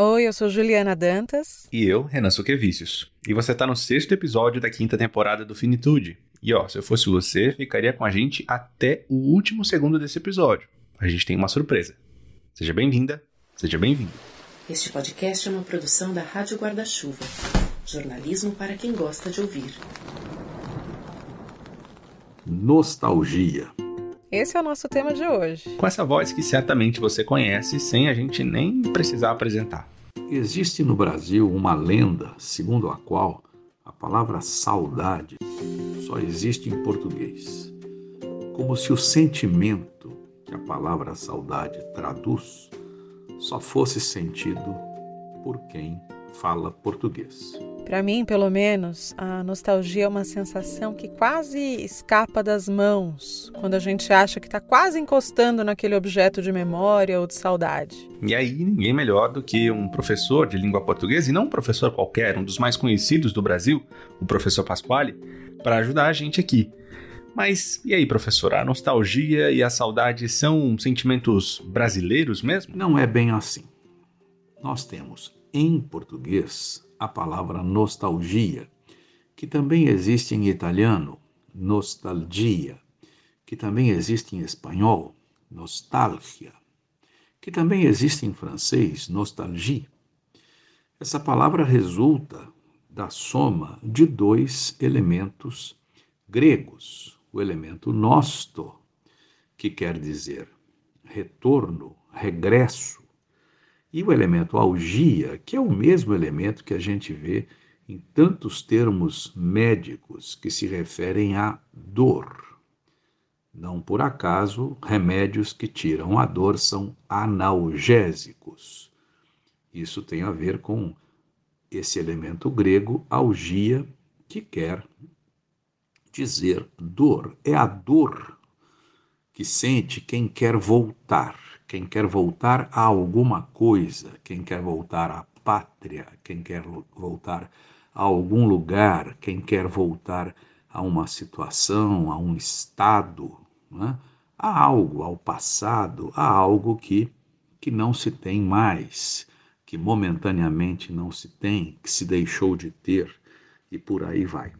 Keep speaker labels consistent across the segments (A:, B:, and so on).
A: Oi, eu sou Juliana Dantas.
B: E eu, Renan Suquevicius. E você está no sexto episódio da quinta temporada do Finitude. E ó, se eu fosse você, ficaria com a gente até o último segundo desse episódio. A gente tem uma surpresa. Seja bem-vinda, seja bem-vindo.
C: Este podcast é uma produção da Rádio Guarda-Chuva. Jornalismo para quem gosta de ouvir.
D: Nostalgia.
A: Esse é o nosso tema de hoje.
B: Com essa voz que certamente você conhece sem a gente nem precisar apresentar.
D: Existe no Brasil uma lenda segundo a qual a palavra saudade só existe em português. Como se o sentimento que a palavra saudade traduz só fosse sentido por quem fala português.
A: Para mim, pelo menos, a nostalgia é uma sensação que quase escapa das mãos quando a gente acha que está quase encostando naquele objeto de memória ou de saudade.
B: E aí, ninguém melhor do que um professor de língua portuguesa, e não um professor qualquer, um dos mais conhecidos do Brasil, o professor Pasquale, para ajudar a gente aqui. Mas e aí, professor? A nostalgia e a saudade são sentimentos brasileiros mesmo?
D: Não é bem assim. Nós temos em português a palavra nostalgia, que também existe em italiano, nostalgia, que também existe em espanhol, nostalgia, que também existe em francês, nostalgie. Essa palavra resulta da soma de dois elementos gregos, o elemento nosto, que quer dizer retorno, regresso, e o elemento algia, que é o mesmo elemento que a gente vê em tantos termos médicos que se referem à dor. Não por acaso, remédios que tiram a dor são analgésicos. Isso tem a ver com esse elemento grego, algia, que quer dizer dor. É a dor que sente quem quer voltar quem quer voltar a alguma coisa, quem quer voltar à pátria, quem quer voltar a algum lugar, quem quer voltar a uma situação, a um estado, a algo, ao passado, a algo que, que não se tem mais, que momentaneamente não se tem, que se deixou de ter, e por aí vai.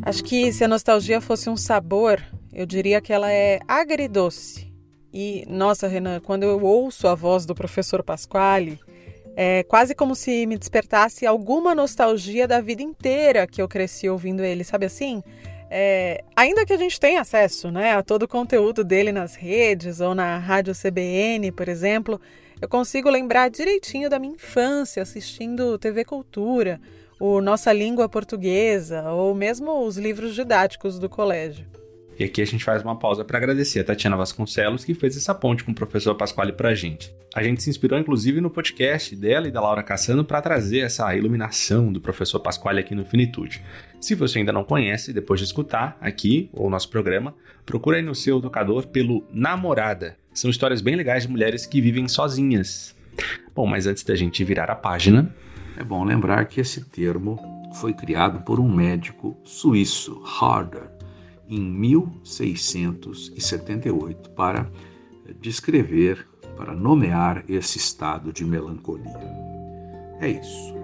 A: Acho que se a nostalgia fosse um sabor, eu diria que ela é agridoce. E, nossa, Renan, quando eu ouço a voz do professor Pasquale, é quase como se me despertasse alguma nostalgia da vida inteira que eu cresci ouvindo ele, sabe assim? É, ainda que a gente tenha acesso né, a todo o conteúdo dele nas redes ou na rádio CBN, por exemplo, eu consigo lembrar direitinho da minha infância assistindo TV Cultura, o Nossa Língua Portuguesa ou mesmo os livros didáticos do colégio.
B: E aqui a gente faz uma pausa para agradecer a Tatiana Vasconcelos, que fez essa ponte com o professor Pasquale para a gente. A gente se inspirou inclusive no podcast dela e da Laura Cassano para trazer essa iluminação do professor Pasquale aqui no Finitude. Se você ainda não conhece, depois de escutar aqui o nosso programa, procura aí no seu tocador pelo Namorada. São histórias bem legais de mulheres que vivem sozinhas. Bom, mas antes da gente virar a página.
D: É bom lembrar que esse termo foi criado por um médico suíço, Harder em 1678 para descrever, para nomear esse estado de melancolia. É isso.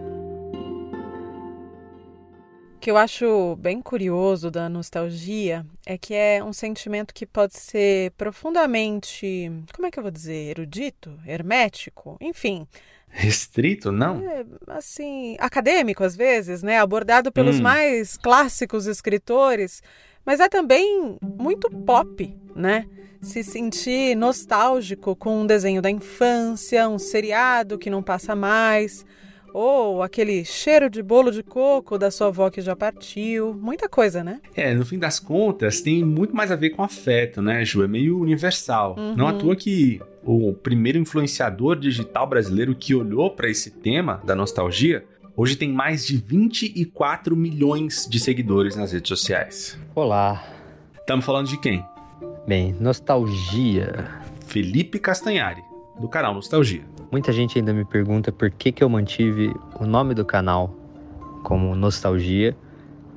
A: O que eu acho bem curioso da nostalgia é que é um sentimento que pode ser profundamente, como é que eu vou dizer, erudito, hermético, enfim,
B: Restrito, não?
A: É, assim, acadêmico às vezes, né? Abordado pelos hum. mais clássicos escritores, mas é também muito pop, né? Se sentir nostálgico com um desenho da infância, um seriado que não passa mais, ou aquele cheiro de bolo de coco da sua avó que já partiu, muita coisa, né?
B: É, no fim das contas, tem muito mais a ver com afeto, né, Ju? É meio universal. Uhum. Não à toa que o primeiro influenciador digital brasileiro que olhou para esse tema da nostalgia Hoje tem mais de 24 milhões de seguidores nas redes sociais.
E: Olá.
B: Estamos falando de quem?
E: Bem, nostalgia.
B: Felipe Castanhari, do canal Nostalgia.
E: Muita gente ainda me pergunta por que, que eu mantive o nome do canal como Nostalgia,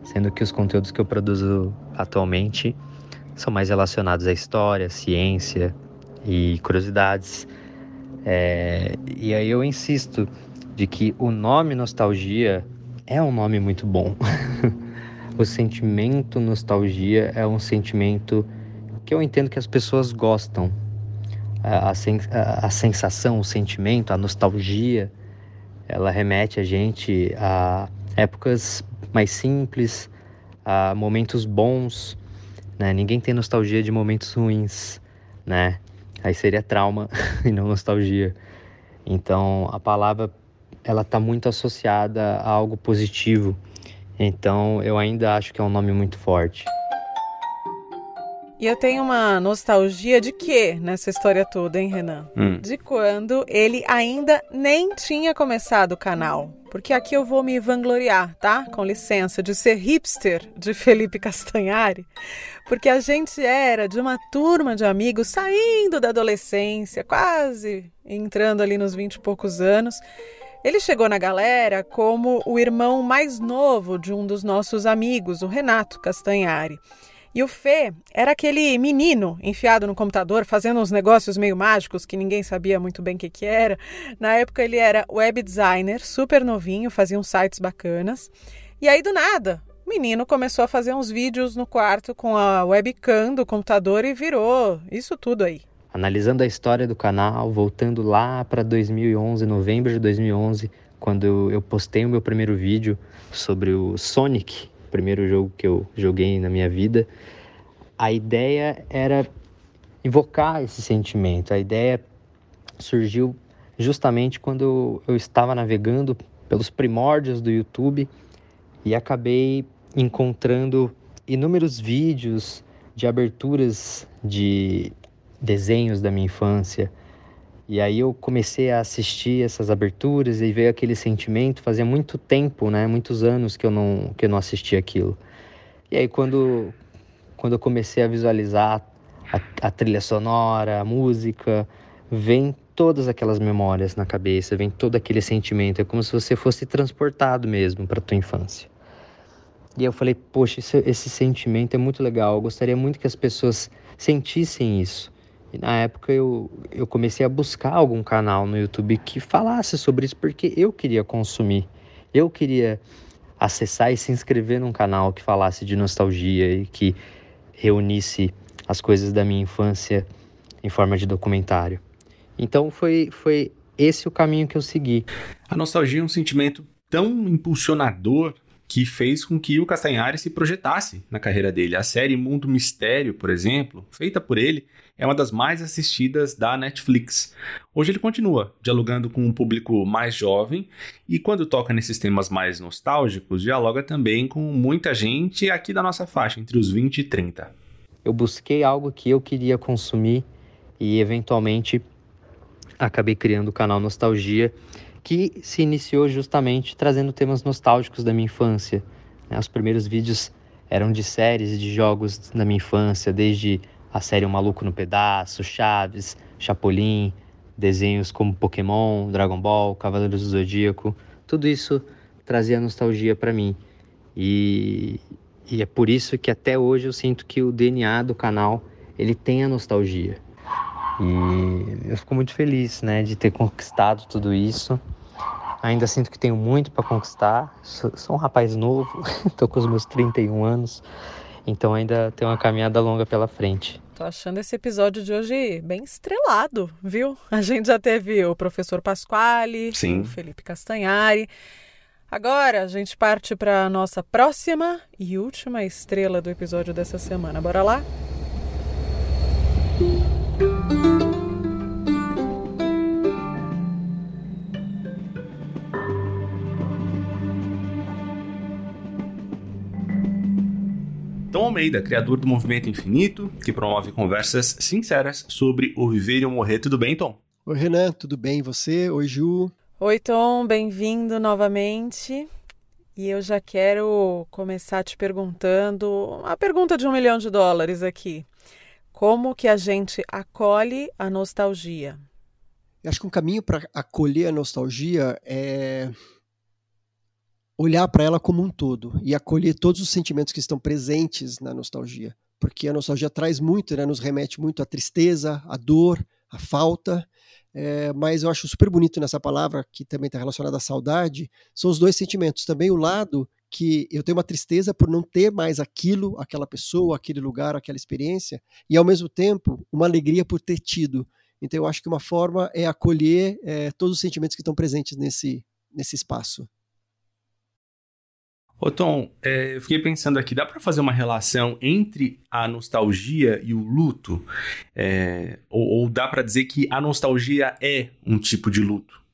E: sendo que os conteúdos que eu produzo atualmente são mais relacionados à história, ciência e curiosidades. É, e aí eu insisto de que o nome nostalgia é um nome muito bom. o sentimento nostalgia é um sentimento que eu entendo que as pessoas gostam. A, a, sensação, o sentimento, a nostalgia, ela remete a gente a épocas mais simples, a momentos bons. Né? Ninguém tem nostalgia de momentos ruins, né? Aí seria trauma e não nostalgia. Então a palavra ela está muito associada a algo positivo. Então eu ainda acho que é um nome muito forte.
A: E eu tenho uma nostalgia de quê nessa história toda, hein, Renan? Hum. De quando ele ainda nem tinha começado o canal. Porque aqui eu vou me vangloriar, tá? Com licença, de ser hipster de Felipe Castanhari. Porque a gente era de uma turma de amigos saindo da adolescência, quase entrando ali nos vinte e poucos anos. Ele chegou na galera como o irmão mais novo de um dos nossos amigos, o Renato Castanhari. E o Fê era aquele menino enfiado no computador, fazendo uns negócios meio mágicos que ninguém sabia muito bem o que, que era. Na época ele era web designer, super novinho, fazia uns sites bacanas. E aí do nada, o menino começou a fazer uns vídeos no quarto com a webcam do computador e virou isso tudo aí
E: analisando a história do canal, voltando lá para 2011, novembro de 2011, quando eu postei o meu primeiro vídeo sobre o Sonic, primeiro jogo que eu joguei na minha vida, a ideia era invocar esse sentimento. A ideia surgiu justamente quando eu estava navegando pelos primórdios do YouTube e acabei encontrando inúmeros vídeos de aberturas de desenhos da minha infância. E aí eu comecei a assistir essas aberturas e veio aquele sentimento, fazia muito tempo, né, muitos anos que eu não que eu não assistia aquilo. E aí quando quando eu comecei a visualizar a, a trilha sonora, a música, vem todas aquelas memórias na cabeça, vem todo aquele sentimento, é como se você fosse transportado mesmo para tua infância. E eu falei, poxa, esse, esse sentimento é muito legal, eu gostaria muito que as pessoas sentissem isso. E na época eu, eu comecei a buscar algum canal no YouTube que falasse sobre isso, porque eu queria consumir. Eu queria acessar e se inscrever num canal que falasse de nostalgia e que reunisse as coisas da minha infância em forma de documentário. Então foi, foi esse o caminho que eu segui.
B: A nostalgia é um sentimento tão impulsionador que fez com que o Castanhari se projetasse na carreira dele. A série Mundo Mistério, por exemplo, feita por ele, é uma das mais assistidas da Netflix. Hoje ele continua dialogando com um público mais jovem e, quando toca nesses temas mais nostálgicos, dialoga também com muita gente aqui da nossa faixa, entre os 20 e 30.
E: Eu busquei algo que eu queria consumir e, eventualmente, acabei criando o canal Nostalgia que se iniciou justamente trazendo temas nostálgicos da minha infância. Né? Os primeiros vídeos eram de séries e de jogos da minha infância, desde a série O Maluco no Pedaço, Chaves, Chapolin, desenhos como Pokémon, Dragon Ball, Cavaleiros do Zodíaco. Tudo isso trazia nostalgia para mim. E, e é por isso que até hoje eu sinto que o DNA do canal ele tem a nostalgia. E eu fico muito feliz, né, de ter conquistado tudo isso. Ainda sinto que tenho muito para conquistar. Sou, sou, um rapaz novo, estou com os meus 31 anos, então ainda tem uma caminhada longa pela frente.
A: Tô achando esse episódio de hoje bem estrelado, viu? A gente já teve o professor Pasquale, Sim. o Felipe Castanhari. Agora a gente parte para a nossa próxima e última estrela do episódio dessa semana. Bora lá?
B: Tom Almeida, criador do Movimento Infinito, que promove conversas sinceras sobre o viver e o morrer. Tudo bem, Tom?
F: Oi, Renan, tudo bem? E você? Oi, Ju.
A: Oi, Tom, bem-vindo novamente. E eu já quero começar te perguntando a pergunta de um milhão de dólares aqui. Como que a gente acolhe a nostalgia?
F: Eu acho que um caminho para acolher a nostalgia é olhar para ela como um todo e acolher todos os sentimentos que estão presentes na nostalgia, porque a nostalgia traz muito, né, nos remete muito à tristeza, à dor, a falta, é, mas eu acho super bonito nessa palavra, que também está relacionada à saudade, são os dois sentimentos. Também o lado que eu tenho uma tristeza por não ter mais aquilo, aquela pessoa, aquele lugar, aquela experiência, e ao mesmo tempo uma alegria por ter tido. Então eu acho que uma forma é acolher é, todos os sentimentos que estão presentes nesse, nesse espaço.
B: Ô Tom, é, eu fiquei pensando aqui, dá para fazer uma relação entre a nostalgia e o luto? É, ou, ou dá para dizer que a nostalgia é um tipo de luto?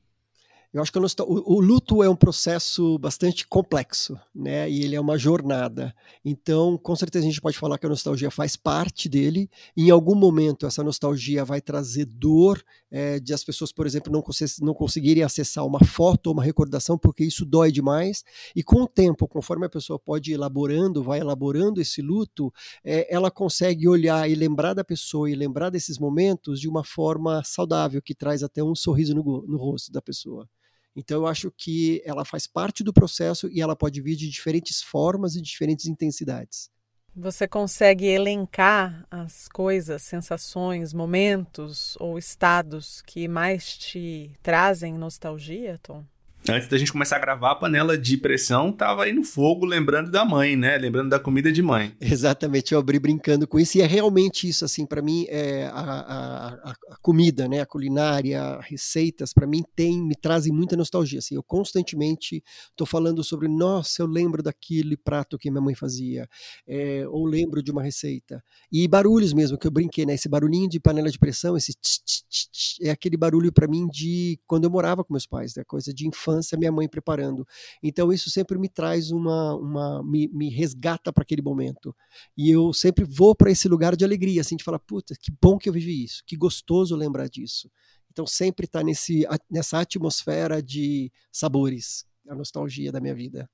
F: Eu acho que o, o, luto é um processo bastante complexo, né? E ele é uma jornada. Então, com certeza a gente pode falar que a nostalgia faz parte dele. Em algum momento essa nostalgia vai trazer dor é, de as pessoas, por exemplo, não, não conseguirem acessar uma foto ou uma recordação porque isso dói demais. E com o tempo, conforme a pessoa pode ir elaborando, vai elaborando esse luto, é, ela consegue olhar e lembrar da pessoa e lembrar desses momentos de uma forma saudável que traz até um sorriso no, no rosto da pessoa. Então eu acho que ela faz parte do processo e ela pode vir de diferentes formas e diferentes intensidades.
A: Você consegue elencar as coisas, sensações, momentos ou estados que mais te trazem nostalgia, Tom?
B: Antes da gente começar a gravar, a panela de pressão tava aí no fogo, lembrando da mãe, né? Lembrando da comida de mãe.
F: Exatamente, eu abri brincando com isso, e é realmente isso, assim, para mim, é a, a, a, comida, né? A culinária, receitas, para mim, tem, me trazem muita nostalgia, assim, eu constantemente tô falando sobre, nossa, eu lembro daquele prato que minha mãe fazia, é, ou lembro de uma receita. E barulhos mesmo, que eu brinquei, né? Esse barulhinho de panela de pressão, esse tch, tch, tch, é aquele barulho para mim de quando eu morava com meus pais, né? Coisa de infância infância, minha mãe preparando. Então isso sempre me traz uma, uma me, me resgata para aquele momento. E eu sempre vou para esse lugar de alegria, assim, de falar, puta, que bom que eu vivi isso, que gostoso lembrar disso. Então sempre está nesse nessa atmosfera de sabores, a nostalgia da minha vida.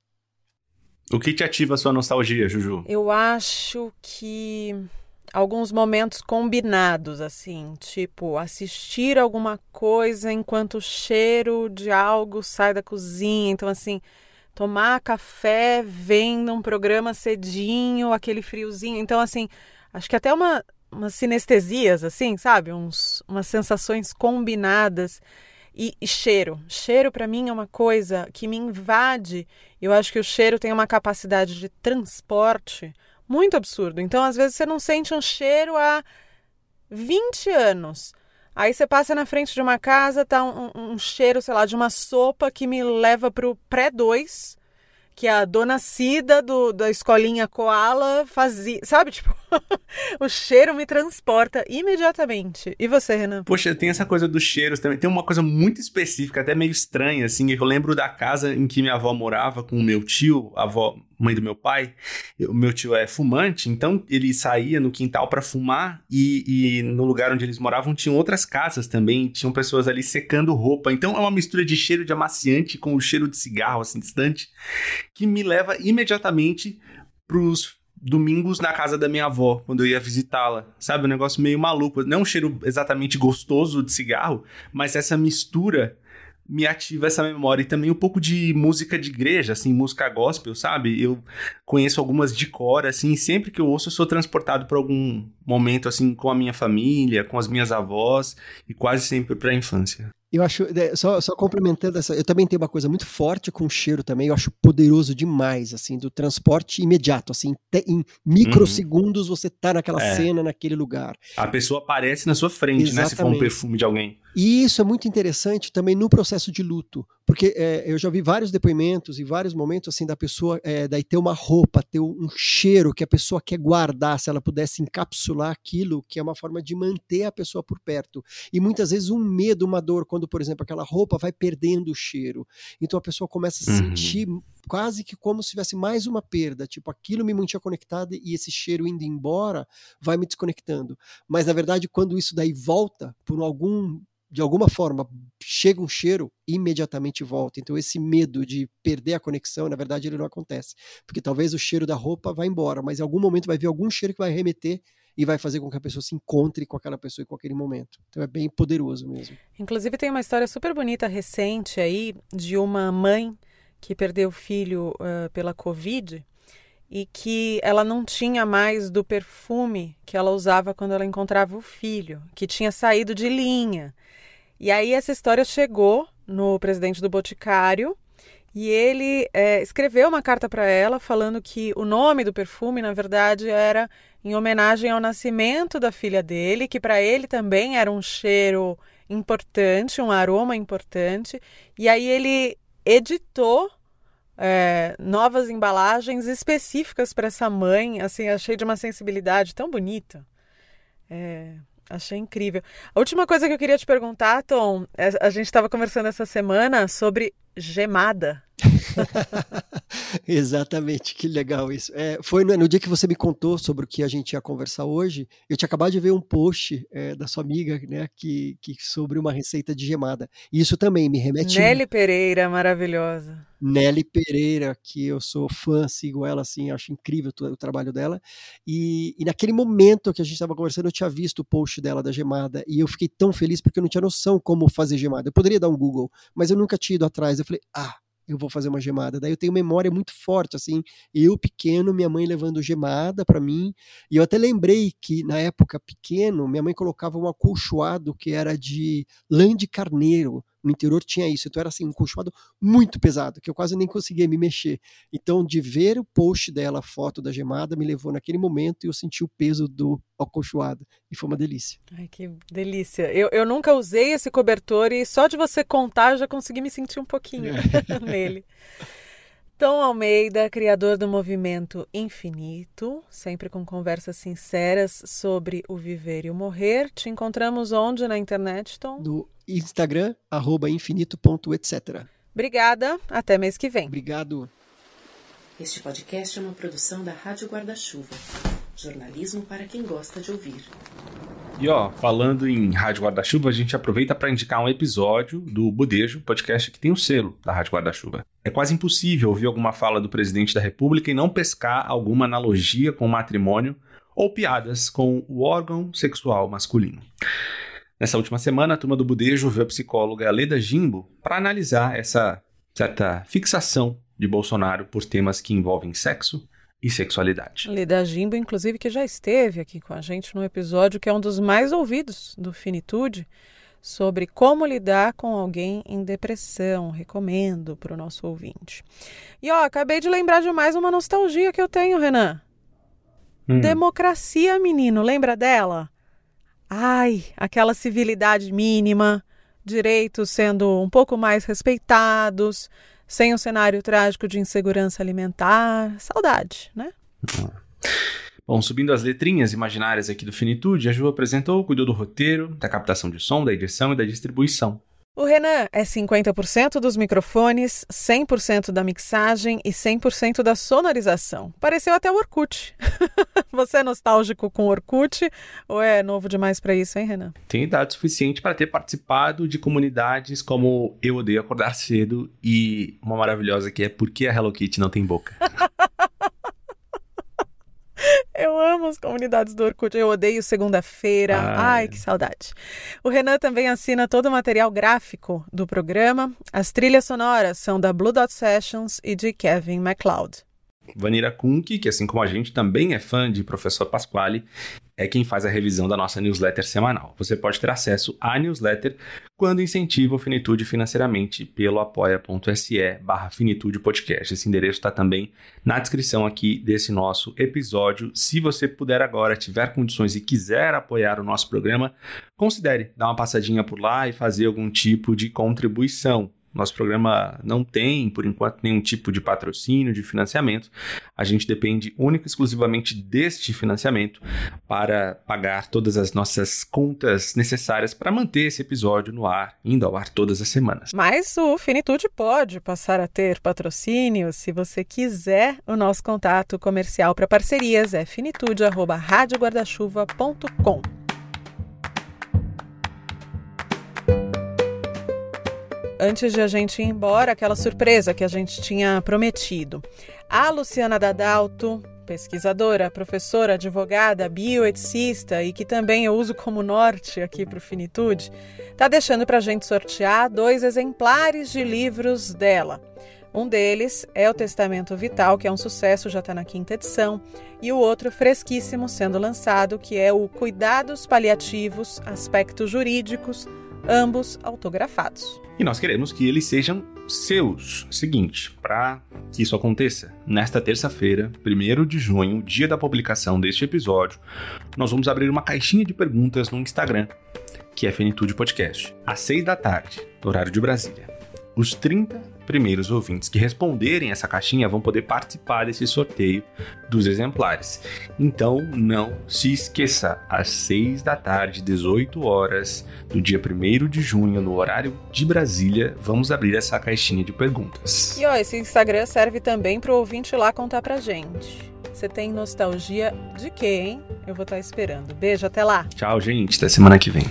B: O que te ativa a sua nostalgia, Juju?
A: Eu acho que alguns momentos combinados, assim, tipo assistir alguma coisa enquanto o cheiro de algo sai da cozinha. Então, assim, tomar café vendo um programa cedinho, aquele friozinho. Então, assim, acho que até uma, umas sinestesias, assim, sabe? Uns, umas sensações combinadas. E, e cheiro. Cheiro, para mim, é uma coisa que me invade. Eu acho que o cheiro tem uma capacidade de transporte muito absurdo. Então, às vezes, você não sente um cheiro há 20 anos. Aí você passa na frente de uma casa, tá um, um cheiro, sei lá, de uma sopa que me leva pro pré-2 que a dona Cida do, da escolinha Koala fazia. Sabe, tipo, o cheiro me transporta imediatamente. E você, Renan?
B: Poxa, tem essa coisa dos cheiros também. Tem uma coisa muito específica, até meio estranha, assim. Eu lembro da casa em que minha avó morava com o meu tio, avó, mãe do meu pai. O meu tio é fumante, então ele saía no quintal para fumar e, e, no lugar onde eles moravam tinham outras casas também, tinham pessoas ali secando roupa. Então é uma mistura de cheiro de amaciante com o cheiro de cigarro, assim, distante que me leva imediatamente pros domingos na casa da minha avó, quando eu ia visitá-la. Sabe, um negócio meio maluco. Não é um cheiro exatamente gostoso de cigarro, mas essa mistura me ativa essa memória. E também um pouco de música de igreja, assim, música gospel, sabe? Eu conheço algumas de cor, assim, sempre que eu ouço eu sou transportado para algum momento, assim, com a minha família, com as minhas avós, e quase sempre para a infância.
F: Eu acho, né, só, só complementando essa, eu também tenho uma coisa muito forte com o cheiro também, eu acho poderoso demais, assim, do transporte imediato, assim, em microsegundos uhum. você tá naquela é. cena, naquele lugar.
B: A pessoa aparece na sua frente, Exatamente. né, se for um perfume de alguém.
F: E isso é muito interessante também no processo de luto, porque é, eu já vi vários depoimentos e vários momentos assim da pessoa é, daí ter uma roupa, ter um cheiro que a pessoa quer guardar, se ela pudesse encapsular aquilo, que é uma forma de manter a pessoa por perto. E muitas vezes um medo, uma dor, quando, por exemplo, aquela roupa vai perdendo o cheiro. Então a pessoa começa a uhum. sentir quase que como se tivesse mais uma perda, tipo, aquilo me mantinha conectado e esse cheiro indo embora vai me desconectando. Mas na verdade, quando isso daí volta por algum de alguma forma chega um cheiro, imediatamente volta. Então esse medo de perder a conexão, na verdade ele não acontece, porque talvez o cheiro da roupa vá embora, mas em algum momento vai vir algum cheiro que vai remeter e vai fazer com que a pessoa se encontre com aquela pessoa com aquele momento. Então é bem poderoso mesmo.
A: Inclusive tem uma história super bonita recente aí de uma mãe que perdeu o filho uh, pela Covid e que ela não tinha mais do perfume que ela usava quando ela encontrava o filho, que tinha saído de linha. E aí essa história chegou no presidente do Boticário e ele é, escreveu uma carta para ela falando que o nome do perfume, na verdade, era em homenagem ao nascimento da filha dele, que para ele também era um cheiro importante, um aroma importante. E aí ele editou é, novas embalagens específicas para essa mãe. Assim, achei de uma sensibilidade tão bonita. É, achei incrível. A última coisa que eu queria te perguntar, Tom, é, a gente estava conversando essa semana sobre gemada.
F: Exatamente, que legal isso. É, foi no, no, dia que você me contou sobre o que a gente ia conversar hoje, eu tinha acabado de ver um post é, da sua amiga, né, que, que sobre uma receita de gemada. E isso também me remete.
A: Nelly Pereira, maravilhosa.
F: Nelly Pereira, que eu sou fã, sigo ela assim, acho incrível o, o trabalho dela. E, e, naquele momento que a gente estava conversando, eu tinha visto o post dela da gemada e eu fiquei tão feliz porque eu não tinha noção como fazer gemada. Eu poderia dar um Google, mas eu nunca tinha ido atrás. Eu falei, ah, eu vou fazer uma gemada. Daí eu tenho memória muito forte, assim, eu pequeno, minha mãe levando gemada para mim, e eu até lembrei que na época pequeno, minha mãe colocava um acolchoado que era de lã de carneiro, no interior tinha isso, então era assim, um colchoado muito pesado, que eu quase nem conseguia me mexer. Então, de ver o post dela, a foto da gemada, me levou naquele momento e eu senti o peso do acolchoado. E foi uma delícia.
A: Ai, que delícia. Eu, eu nunca usei esse cobertor e só de você contar eu já consegui me sentir um pouquinho é. nele. Tom Almeida, criador do movimento Infinito, sempre com conversas sinceras sobre o viver e o morrer. Te encontramos onde na internet, Tom?
F: No Instagram, arroba infinito.etc.
A: Obrigada, até mês que vem.
F: Obrigado.
C: Este podcast é uma produção da Rádio Guarda-Chuva. Jornalismo para quem gosta de ouvir.
B: E ó, falando em Rádio Guarda-Chuva, a gente aproveita para indicar um episódio do Budejo, podcast que tem o selo da Rádio Guarda-Chuva. É quase impossível ouvir alguma fala do presidente da República e não pescar alguma analogia com o matrimônio ou piadas com o órgão sexual masculino. Nessa última semana, a turma do Budejo viu a psicóloga Leda Jimbo para analisar essa certa fixação de Bolsonaro por temas que envolvem sexo, e sexualidade.
A: Leda Jimbo, inclusive, que já esteve aqui com a gente no episódio que é um dos mais ouvidos do Finitude, sobre como lidar com alguém em depressão. Recomendo para o nosso ouvinte. E ó, acabei de lembrar de mais uma nostalgia que eu tenho, Renan. Hum. Democracia, menino, lembra dela? Ai, aquela civilidade mínima, direitos sendo um pouco mais respeitados, sem um cenário trágico de insegurança alimentar. Saudade, né?
B: Bom, subindo as letrinhas imaginárias aqui do Finitude, a Ju apresentou, cuidou do roteiro, da captação de som, da edição e da distribuição.
A: O Renan é 50% dos microfones, 100% da mixagem e 100% da sonorização. Pareceu até o Orkut. Você é nostálgico com o Orkut ou é novo demais para isso, hein, Renan?
B: Tem idade suficiente para ter participado de comunidades como Eu Odeio Acordar Cedo e uma maravilhosa que é Por que a Hello Kitty não tem boca?
A: Eu amo as comunidades do Orkut. Eu odeio segunda-feira. Ai. Ai, que saudade. O Renan também assina todo o material gráfico do programa. As trilhas sonoras são da Blue Dot Sessions e de Kevin MacLeod.
B: Vanira Kunk, que assim como a gente também é fã de Professor Pasquale, é quem faz a revisão da nossa newsletter semanal. Você pode ter acesso à newsletter quando incentiva o Finitude financeiramente pelo apoia.se barra Finitude Podcast. Esse endereço está também na descrição aqui desse nosso episódio. Se você puder agora, tiver condições e quiser apoiar o nosso programa, considere dar uma passadinha por lá e fazer algum tipo de contribuição. Nosso programa não tem, por enquanto, nenhum tipo de patrocínio, de financiamento. A gente depende única e exclusivamente deste financiamento para pagar todas as nossas contas necessárias para manter esse episódio no ar, indo ao ar todas as semanas.
A: Mas o Finitude pode passar a ter patrocínio se você quiser. O nosso contato comercial para parcerias é finitude.radioguardachuva.com. antes de a gente ir embora, aquela surpresa que a gente tinha prometido. A Luciana Dadalto, pesquisadora, professora, advogada, bioeticista e que também eu uso como norte aqui para o Finitude, está deixando para a gente sortear dois exemplares de livros dela. Um deles é o Testamento Vital, que é um sucesso, já está na quinta edição, e o outro fresquíssimo sendo lançado, que é o Cuidados Paliativos, Aspectos Jurídicos, ambos autografados.
B: E nós queremos que eles sejam seus. Seguinte, para que isso aconteça, nesta terça-feira, 1 de junho, dia da publicação deste episódio, nós vamos abrir uma caixinha de perguntas no Instagram, que é Finitude Podcast, às 6 da tarde, horário de Brasília. Os 30 primeiros ouvintes que responderem essa caixinha vão poder participar desse sorteio dos exemplares. Então não se esqueça, às 6 da tarde, 18 horas, do dia 1 de junho, no horário de Brasília, vamos abrir essa caixinha de perguntas.
A: E ó, esse Instagram serve também para o ouvinte lá contar pra gente. Você tem nostalgia de quê, hein? Eu vou estar esperando. Beijo, até lá.
B: Tchau, gente. Até semana que vem.